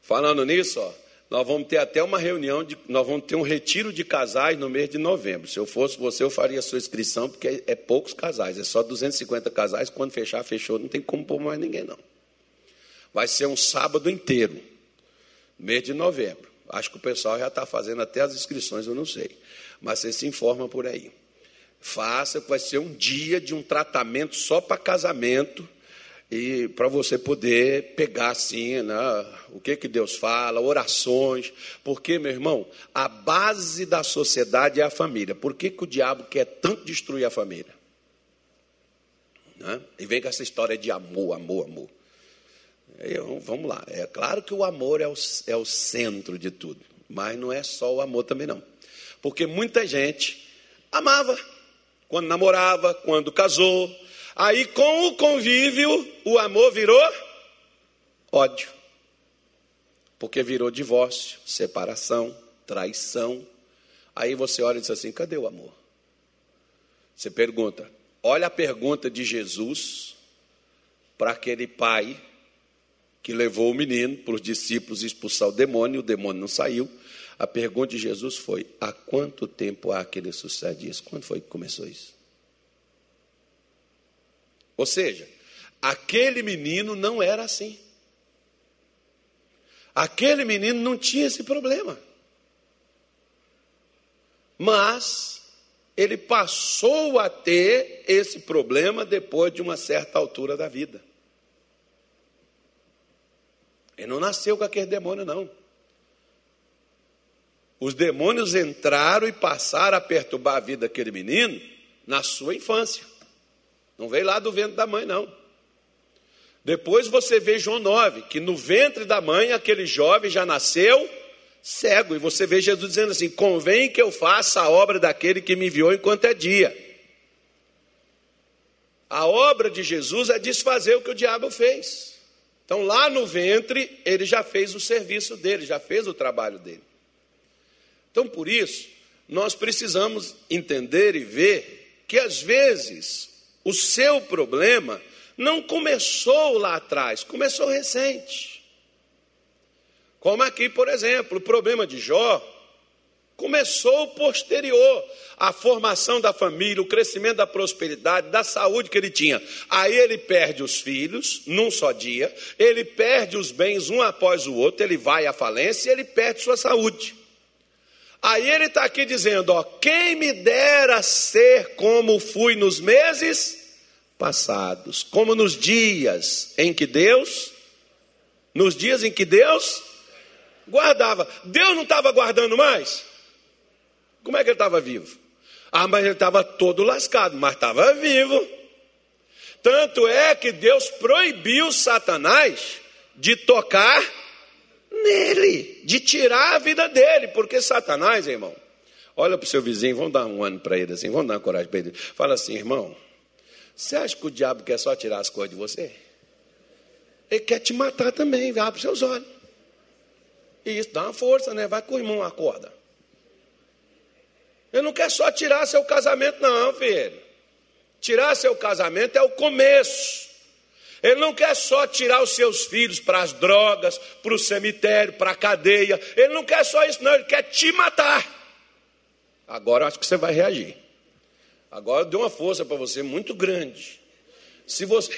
Falando nisso, ó, nós vamos ter até uma reunião, de, nós vamos ter um retiro de casais no mês de novembro. Se eu fosse você, eu faria a sua inscrição, porque é, é poucos casais, é só 250 casais. Quando fechar, fechou, não tem como pôr mais ninguém, não. Vai ser um sábado inteiro, mês de novembro. Acho que o pessoal já está fazendo até as inscrições, eu não sei. Mas você se informa por aí. Faça, vai ser um dia de um tratamento só para casamento e para você poder pegar assim, né, o que que Deus fala, orações, porque meu irmão, a base da sociedade é a família. Por que, que o diabo quer tanto destruir a família? Né? E vem com essa história de amor, amor, amor. Eu, vamos lá, é claro que o amor é o, é o centro de tudo, mas não é só o amor também não, porque muita gente amava quando namorava, quando casou. Aí, com o convívio, o amor virou ódio. Porque virou divórcio, separação, traição. Aí você olha e diz assim: cadê o amor? Você pergunta, olha a pergunta de Jesus para aquele pai que levou o menino para os discípulos expulsar o demônio, o demônio não saiu. A pergunta de Jesus foi: há quanto tempo há que ele sucede isso? Quando foi que começou isso? Ou seja, aquele menino não era assim. Aquele menino não tinha esse problema. Mas ele passou a ter esse problema depois de uma certa altura da vida. Ele não nasceu com aquele demônio, não. Os demônios entraram e passaram a perturbar a vida daquele menino na sua infância. Não veio lá do ventre da mãe, não. Depois você vê João 9, que no ventre da mãe aquele jovem já nasceu cego. E você vê Jesus dizendo assim: convém que eu faça a obra daquele que me enviou enquanto é dia. A obra de Jesus é desfazer o que o diabo fez. Então, lá no ventre, ele já fez o serviço dele, já fez o trabalho dele. Então, por isso, nós precisamos entender e ver que às vezes o seu problema não começou lá atrás, começou recente. Como aqui, por exemplo, o problema de Jó Começou posterior à formação da família, o crescimento da prosperidade, da saúde que ele tinha. Aí ele perde os filhos num só dia, ele perde os bens um após o outro, ele vai à falência e ele perde sua saúde. Aí ele está aqui dizendo: ó, quem me dera ser como fui nos meses passados, como nos dias em que Deus, nos dias em que Deus guardava. Deus não estava guardando mais? Como é que ele estava vivo? Ah, mas ele estava todo lascado, mas estava vivo. Tanto é que Deus proibiu Satanás de tocar nele, de tirar a vida dele, porque Satanás, irmão, olha para o seu vizinho, vamos dar um ano para ele assim, vamos dar uma coragem para ele. Fala assim, irmão, você acha que o diabo quer só tirar as coisas de você? Ele quer te matar também, abre seus olhos. E isso dá uma força, né? Vai com o irmão, acorda. Ele não quer só tirar seu casamento, não, filho. Tirar seu casamento é o começo. Ele não quer só tirar os seus filhos para as drogas, para o cemitério, para a cadeia. Ele não quer só isso, não. Ele quer te matar. Agora eu acho que você vai reagir. Agora deu uma força para você muito grande. Se você.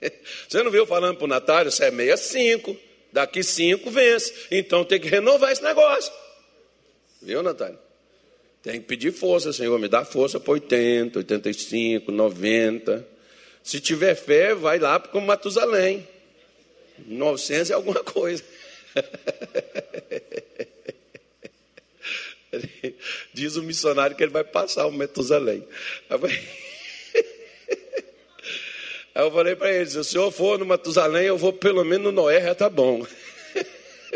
Você não viu falando para o Natália, você é 65, daqui 5 vence. Então tem que renovar esse negócio. Viu, Natália? Tem que pedir força, Senhor, me dá força para 80, 85, 90. Se tiver fé, vai lá para Matusalém. 900 é alguma coisa. Diz o missionário que ele vai passar o Matusalém. Aí eu falei para ele: se o senhor for no Matusalém, eu vou pelo menos no Noé, já tá bom.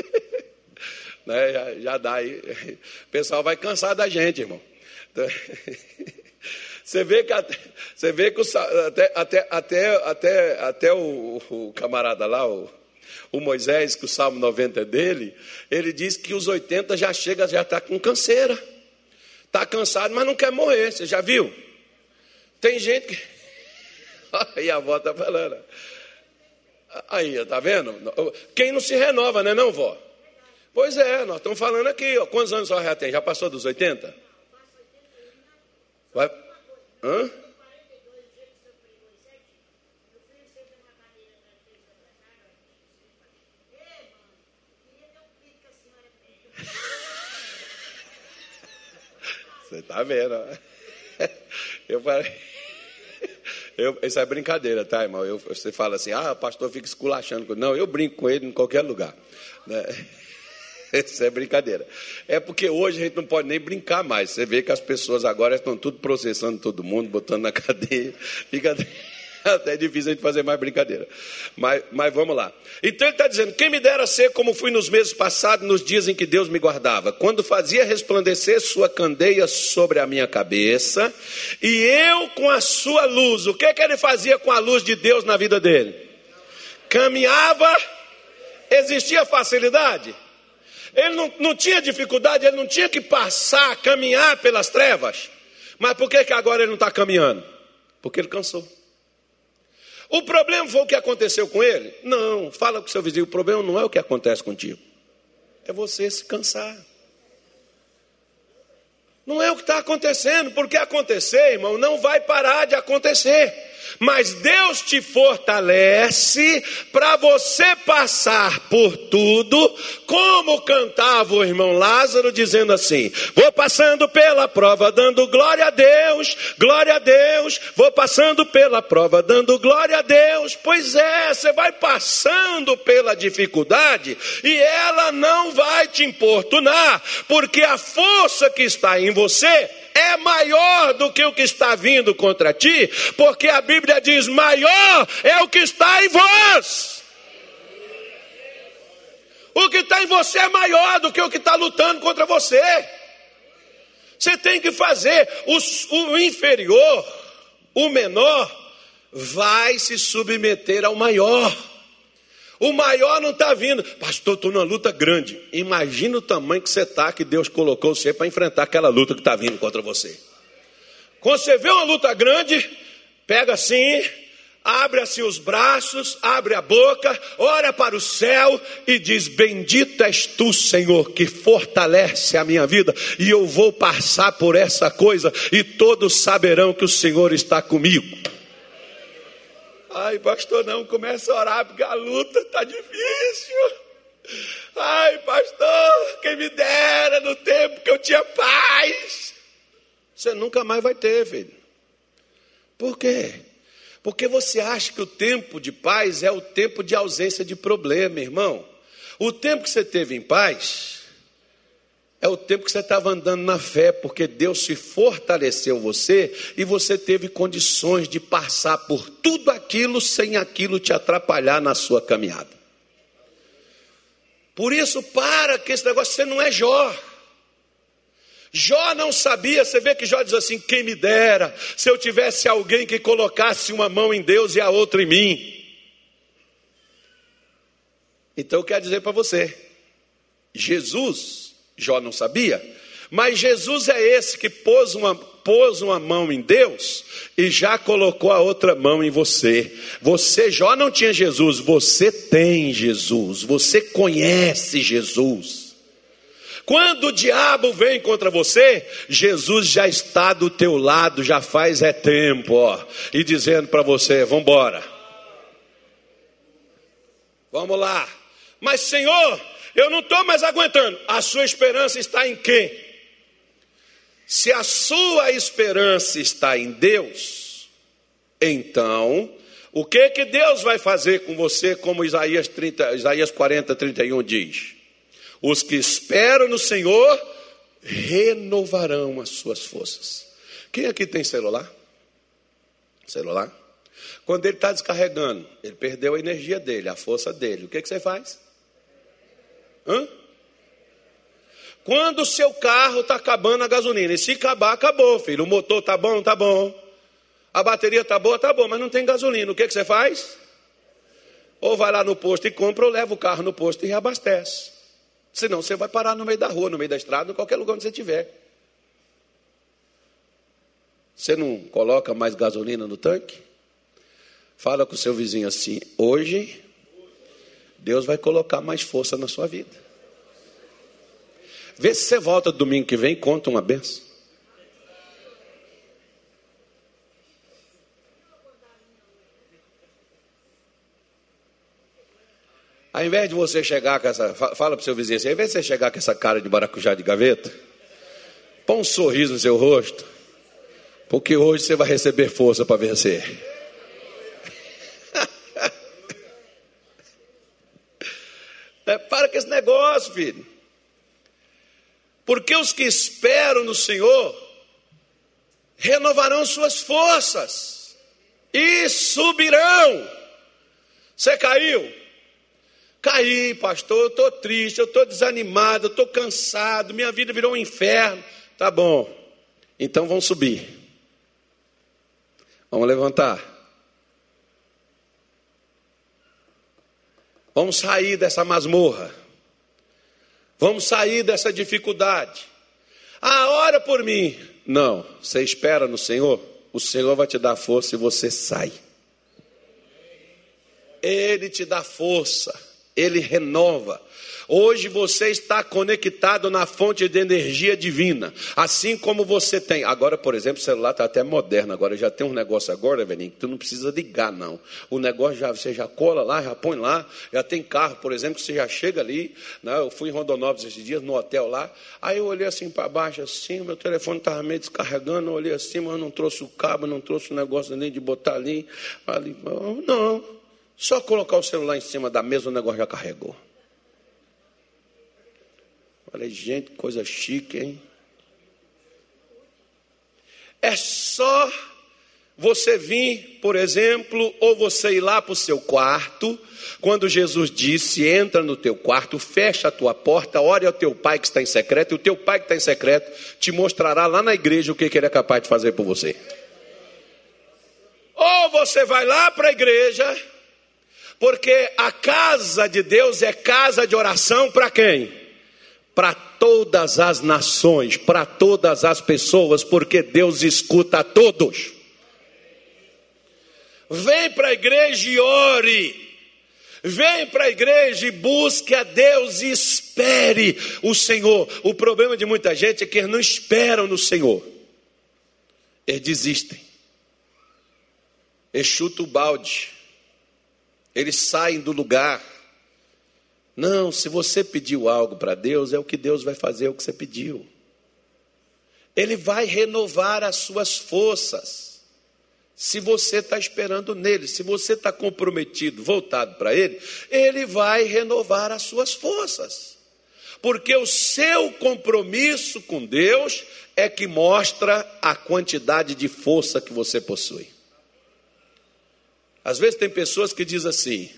né? já, já dá aí. O pessoal vai cansar da gente, irmão. Você vê que, até, você vê que o, até, até, até, até, até o, o camarada lá, o, o Moisés, que o Salmo 90 é dele, ele diz que os 80 já chega, já está com canseira. Está cansado, mas não quer morrer. Você já viu? Tem gente que. Aí a avó está falando. Aí, está vendo? Quem não se renova, né, não, vó? Pois é, nós estamos falando aqui, ó. Quantos anos a já tem? Já passou dos 80? Vai. Hã? Você está vendo? Eu falei. Eu, isso é brincadeira, tá, irmão? Eu, você fala assim, ah, pastor fica esculachando. Não, eu brinco com ele em qualquer lugar. Né? Isso é brincadeira. É porque hoje a gente não pode nem brincar mais. Você vê que as pessoas agora estão tudo processando todo mundo, botando na cadeia. Fica até difícil a gente fazer mais brincadeira. Mas, mas vamos lá. Então ele está dizendo: quem me dera ser como fui nos meses passados, nos dias em que Deus me guardava, quando fazia resplandecer sua candeia sobre a minha cabeça, e eu com a sua luz. O que, que ele fazia com a luz de Deus na vida dele? Caminhava, existia facilidade? Ele não, não tinha dificuldade, ele não tinha que passar, caminhar pelas trevas. Mas por que, que agora ele não está caminhando? Porque ele cansou. O problema foi o que aconteceu com ele? Não, fala com seu vizinho, o problema não é o que acontece contigo. É você se cansar. Não é o que está acontecendo, porque acontecer, irmão, não vai parar de acontecer mas Deus te fortalece para você passar por tudo, como cantava o irmão Lázaro, dizendo assim: Vou passando pela prova, dando glória a Deus, glória a Deus, vou passando pela prova, dando glória a Deus. Pois é, você vai passando pela dificuldade e ela não vai te importunar, porque a força que está em você é maior do que o que está vindo contra ti, porque a Bíblia diz: maior é o que está em vós. O que está em você é maior do que o que está lutando contra você. Você tem que fazer o, o inferior, o menor, vai se submeter ao maior. O maior não está vindo. Pastor, estou numa luta grande. Imagina o tamanho que você está, que Deus colocou você para enfrentar aquela luta que está vindo contra você. Quando você vê uma luta grande, pega assim, abre assim os braços, abre a boca, olha para o céu e diz: Bendito és tu, Senhor, que fortalece a minha vida, e eu vou passar por essa coisa, e todos saberão que o Senhor está comigo. Ai, pastor, não começa a orar porque a luta está difícil. Ai, pastor, quem me dera no tempo que eu tinha paz. Você nunca mais vai ter, filho. Por quê? Porque você acha que o tempo de paz é o tempo de ausência de problema, irmão. O tempo que você teve em paz é o tempo que você estava andando na fé, porque Deus se fortaleceu você e você teve condições de passar por tudo aquilo sem aquilo te atrapalhar na sua caminhada. Por isso, para que esse negócio, você não é Jó. Jó não sabia, você vê que Jó diz assim: quem me dera se eu tivesse alguém que colocasse uma mão em Deus e a outra em mim. Então eu quero dizer para você: Jesus, Jó não sabia, mas Jesus é esse que pôs uma, pôs uma mão em Deus e já colocou a outra mão em você. Você, Jó, não tinha Jesus, você tem Jesus, você conhece Jesus. Quando o diabo vem contra você, Jesus já está do teu lado, já faz é tempo, ó, e dizendo para você: vamos embora. Vamos lá. Mas Senhor, eu não estou mais aguentando. A sua esperança está em quem? Se a sua esperança está em Deus, então, o que que Deus vai fazer com você, como Isaías, 30, Isaías 40, 31 diz? Os que esperam no Senhor renovarão as suas forças. Quem aqui tem celular? Celular? Quando ele está descarregando, ele perdeu a energia dele, a força dele. O que, que você faz? Hã? Quando o seu carro está acabando a gasolina, e se acabar, acabou, filho. O motor está bom, está bom. A bateria está boa, está bom, mas não tem gasolina. O que, que você faz? Ou vai lá no posto e compra, ou leva o carro no posto e reabastece. Senão você vai parar no meio da rua, no meio da estrada, em qualquer lugar onde você estiver. Você não coloca mais gasolina no tanque? Fala com o seu vizinho assim: hoje, Deus vai colocar mais força na sua vida. Vê se você volta domingo que vem e conta uma benção. Ao invés de você chegar com essa. Fala para o seu vizinho assim, ao invés de você chegar com essa cara de maracujá de gaveta, põe um sorriso no seu rosto, porque hoje você vai receber força para vencer. É, para com esse negócio, filho. Porque os que esperam no Senhor renovarão suas forças e subirão. Você caiu? Caí, pastor, eu estou triste, eu estou desanimado, eu estou cansado, minha vida virou um inferno. Tá bom, então vamos subir. Vamos levantar. Vamos sair dessa masmorra. Vamos sair dessa dificuldade. Ah, ora por mim. Não, você espera no Senhor, o Senhor vai te dar força e você sai. Ele te dá força ele renova. Hoje você está conectado na fonte de energia divina, assim como você tem. Agora, por exemplo, o celular está até moderno, agora já tem um negócio agora, velhinho, que tu não precisa ligar, não. O negócio já, você já cola lá, já põe lá, já tem carro, por exemplo, que você já chega ali. Né? Eu fui em Rondonópolis esses dias, no hotel lá, aí eu olhei assim para baixo, assim, meu telefone estava meio descarregando, eu olhei assim, mas não trouxe o cabo, não trouxe o negócio nem de botar ali. ali não. Só colocar o celular em cima da mesa, o negócio já carregou. Falei, gente, coisa chique, hein? É só você vir, por exemplo, ou você ir lá para o seu quarto, quando Jesus disse: entra no teu quarto, fecha a tua porta, ore ao teu pai que está em secreto, e o teu pai que está em secreto te mostrará lá na igreja o que, que ele é capaz de fazer por você. Ou você vai lá para a igreja, porque a casa de Deus é casa de oração para quem? Para todas as nações, para todas as pessoas, porque Deus escuta a todos. Vem para a igreja e ore. Vem para a igreja e busque a Deus e espere o Senhor. O problema de muita gente é que eles não esperam no Senhor. Eles desistem. Eles chutam o balde. Eles saem do lugar. Não, se você pediu algo para Deus, é o que Deus vai fazer, é o que você pediu. Ele vai renovar as suas forças se você está esperando nele, se você está comprometido, voltado para ele, ele vai renovar as suas forças. Porque o seu compromisso com Deus é que mostra a quantidade de força que você possui. Às vezes tem pessoas que dizem assim: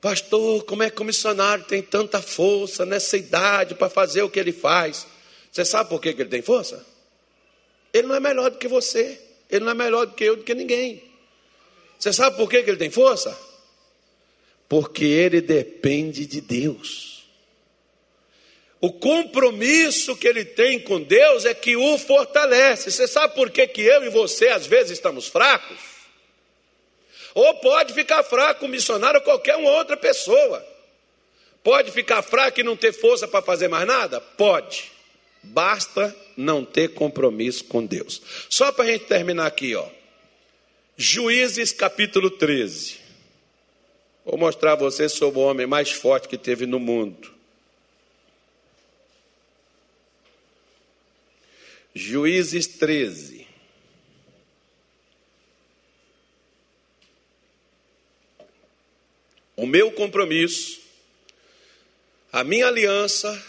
Pastor, como é que o missionário tem tanta força nessa idade para fazer o que ele faz? Você sabe por que ele tem força? Ele não é melhor do que você. Ele não é melhor do que eu, do que ninguém. Você sabe por que ele tem força? Porque ele depende de Deus. O compromisso que ele tem com Deus é que o fortalece. Você sabe por que, que eu e você às vezes estamos fracos? Ou pode ficar fraco missionário ou qualquer uma outra pessoa. Pode ficar fraco e não ter força para fazer mais nada? Pode. Basta não ter compromisso com Deus. Só para a gente terminar aqui, ó. Juízes capítulo 13. Vou mostrar a você sobre o homem mais forte que teve no mundo. Juízes 13. O meu compromisso, a minha aliança,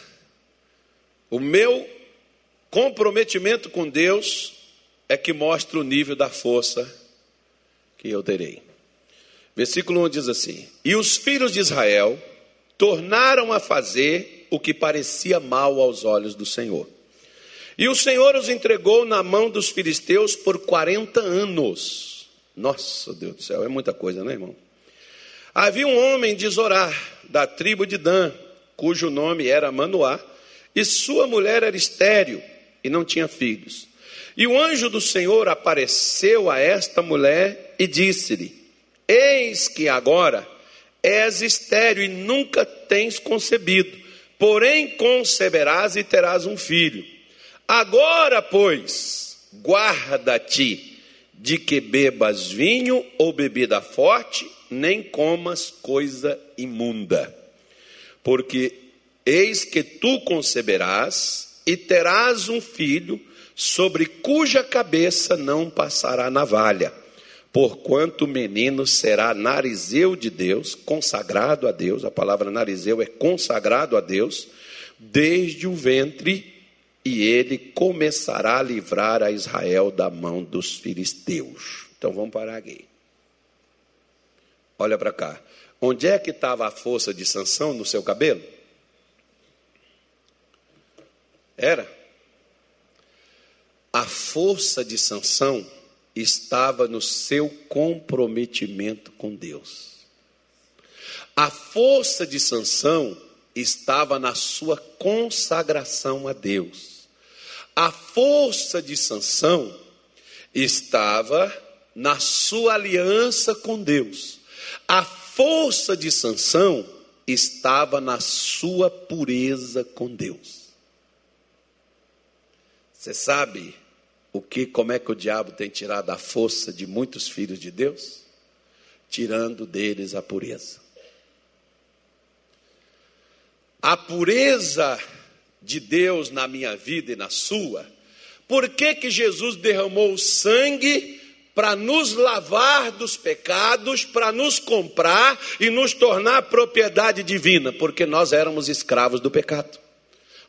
o meu comprometimento com Deus é que mostra o nível da força que eu terei. Versículo 1 diz assim: E os filhos de Israel tornaram a fazer o que parecia mal aos olhos do Senhor. E o Senhor os entregou na mão dos filisteus por 40 anos. Nossa, Deus do céu, é muita coisa, né, irmão? Havia um homem de Zorá, da tribo de Dan, cujo nome era Manoá, e sua mulher era estéril e não tinha filhos. E o anjo do Senhor apareceu a esta mulher e disse-lhe: Eis que agora és estéril e nunca tens concebido, porém conceberás e terás um filho. Agora, pois, guarda-te de que bebas vinho ou bebida forte, nem comas coisa imunda. Porque eis que tu conceberás e terás um filho, sobre cuja cabeça não passará navalha, porquanto o menino será narizeu de Deus, consagrado a Deus, a palavra narizeu é consagrado a Deus, desde o ventre, e ele começará a livrar a Israel da mão dos filisteus. Então vamos parar aqui. Olha para cá. Onde é que estava a força de Sansão no seu cabelo? Era. A força de Sansão estava no seu comprometimento com Deus. A força de Sansão estava na sua consagração a Deus. A força de Sansão estava na sua aliança com Deus. A força de Sansão estava na sua pureza com Deus. Você sabe o que, como é que o diabo tem tirado a força de muitos filhos de Deus? Tirando deles a pureza. A pureza de Deus na minha vida e na sua. Por que, que Jesus derramou o sangue para nos lavar dos pecados, para nos comprar e nos tornar propriedade divina? Porque nós éramos escravos do pecado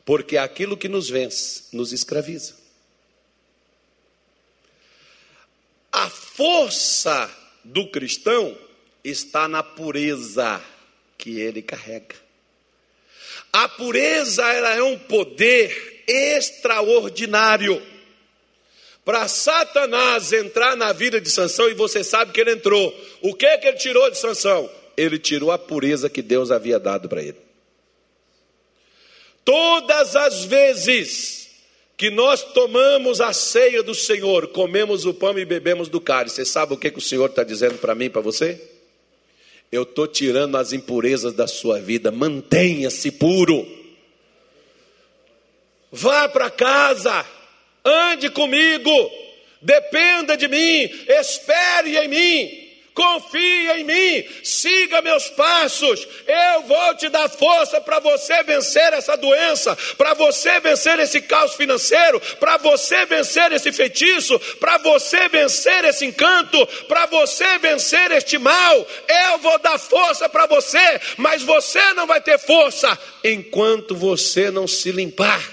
porque aquilo que nos vence nos escraviza. A força do cristão está na pureza que ele carrega. A pureza ela é um poder extraordinário. Para Satanás entrar na vida de Sansão, e você sabe que ele entrou. O que, que ele tirou de Sansão? Ele tirou a pureza que Deus havia dado para ele. Todas as vezes que nós tomamos a ceia do Senhor, comemos o pão e bebemos do cálice. Você sabe o que, que o Senhor está dizendo para mim para você? Eu estou tirando as impurezas da sua vida, mantenha-se puro. Vá para casa, ande comigo, dependa de mim, espere em mim confia em mim, siga meus passos, eu vou te dar força para você vencer essa doença, para você vencer esse caos financeiro, para você vencer esse feitiço, para você vencer esse encanto, para você vencer este mal. Eu vou dar força para você, mas você não vai ter força enquanto você não se limpar.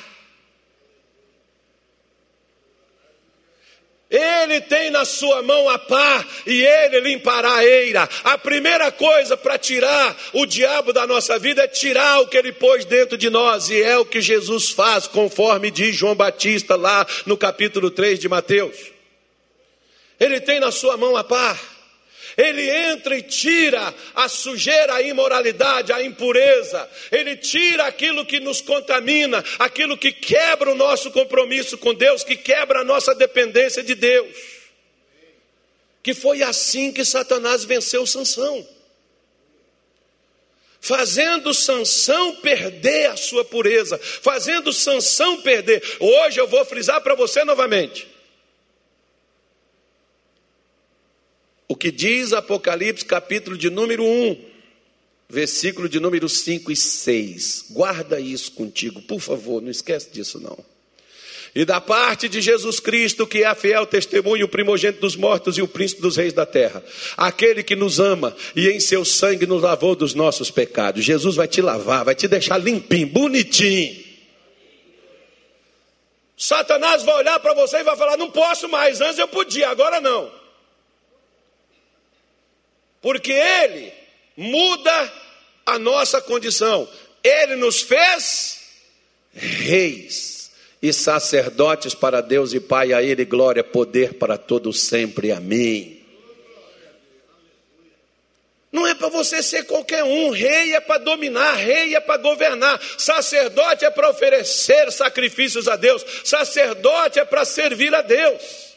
Ele tem na sua mão a pá e ele limpará a eira. A primeira coisa para tirar o diabo da nossa vida é tirar o que ele pôs dentro de nós, e é o que Jesus faz, conforme diz João Batista lá no capítulo 3 de Mateus. Ele tem na sua mão a pá. Ele entra e tira a sujeira, a imoralidade, a impureza. Ele tira aquilo que nos contamina, aquilo que quebra o nosso compromisso com Deus, que quebra a nossa dependência de Deus. Que foi assim que Satanás venceu Sansão. Fazendo Sansão perder a sua pureza, fazendo Sansão perder. Hoje eu vou frisar para você novamente. Que diz Apocalipse, capítulo de número 1, versículo de número 5 e 6. Guarda isso contigo, por favor, não esquece disso não. E da parte de Jesus Cristo, que é a fiel testemunha, o primogênito dos mortos e o príncipe dos reis da terra, aquele que nos ama e em seu sangue nos lavou dos nossos pecados. Jesus vai te lavar, vai te deixar limpinho, bonitinho. Satanás vai olhar para você e vai falar: Não posso mais, antes eu podia, agora não. Porque Ele muda a nossa condição. Ele nos fez reis e sacerdotes para Deus e Pai, a Ele glória, poder para todos sempre. Amém. Não é para você ser qualquer um, rei é para dominar, rei é para governar, sacerdote é para oferecer sacrifícios a Deus, sacerdote é para servir a Deus.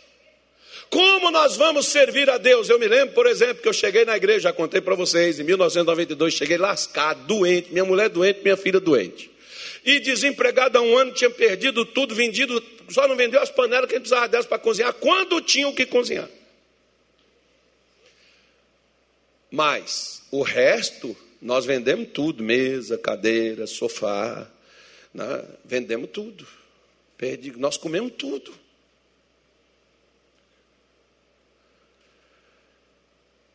Como nós vamos servir a Deus? Eu me lembro, por exemplo, que eu cheguei na igreja, já contei para vocês, em 1992, cheguei lascado, doente, minha mulher doente, minha filha doente. E desempregado há um ano, tinha perdido tudo, vendido, só não vendeu as panelas que a gente precisava delas para cozinhar, quando tinha o que cozinhar. Mas o resto, nós vendemos tudo: mesa, cadeira, sofá, né? vendemos tudo. Perdi, nós comemos tudo.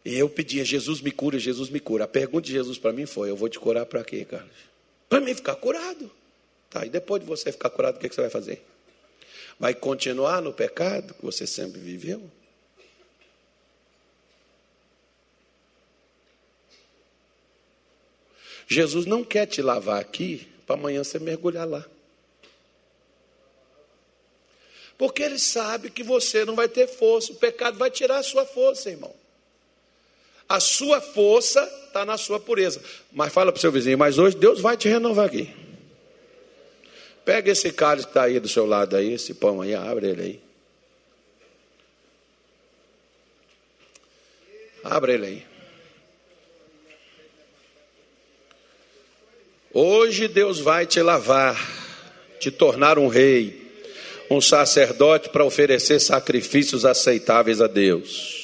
E eu pedia, Jesus me cura, Jesus me cura. A pergunta de Jesus para mim foi: Eu vou te curar para quê, Carlos? Para mim ficar curado. Tá, e depois de você ficar curado, o que, que você vai fazer? Vai continuar no pecado que você sempre viveu? Jesus não quer te lavar aqui para amanhã você mergulhar lá. Porque ele sabe que você não vai ter força, o pecado vai tirar a sua força, irmão. A sua força está na sua pureza. Mas fala para o seu vizinho, mas hoje Deus vai te renovar aqui. Pega esse cálice que está aí do seu lado aí, esse pão aí, abre ele aí. Abre ele aí. Hoje Deus vai te lavar, te tornar um rei, um sacerdote para oferecer sacrifícios aceitáveis a Deus.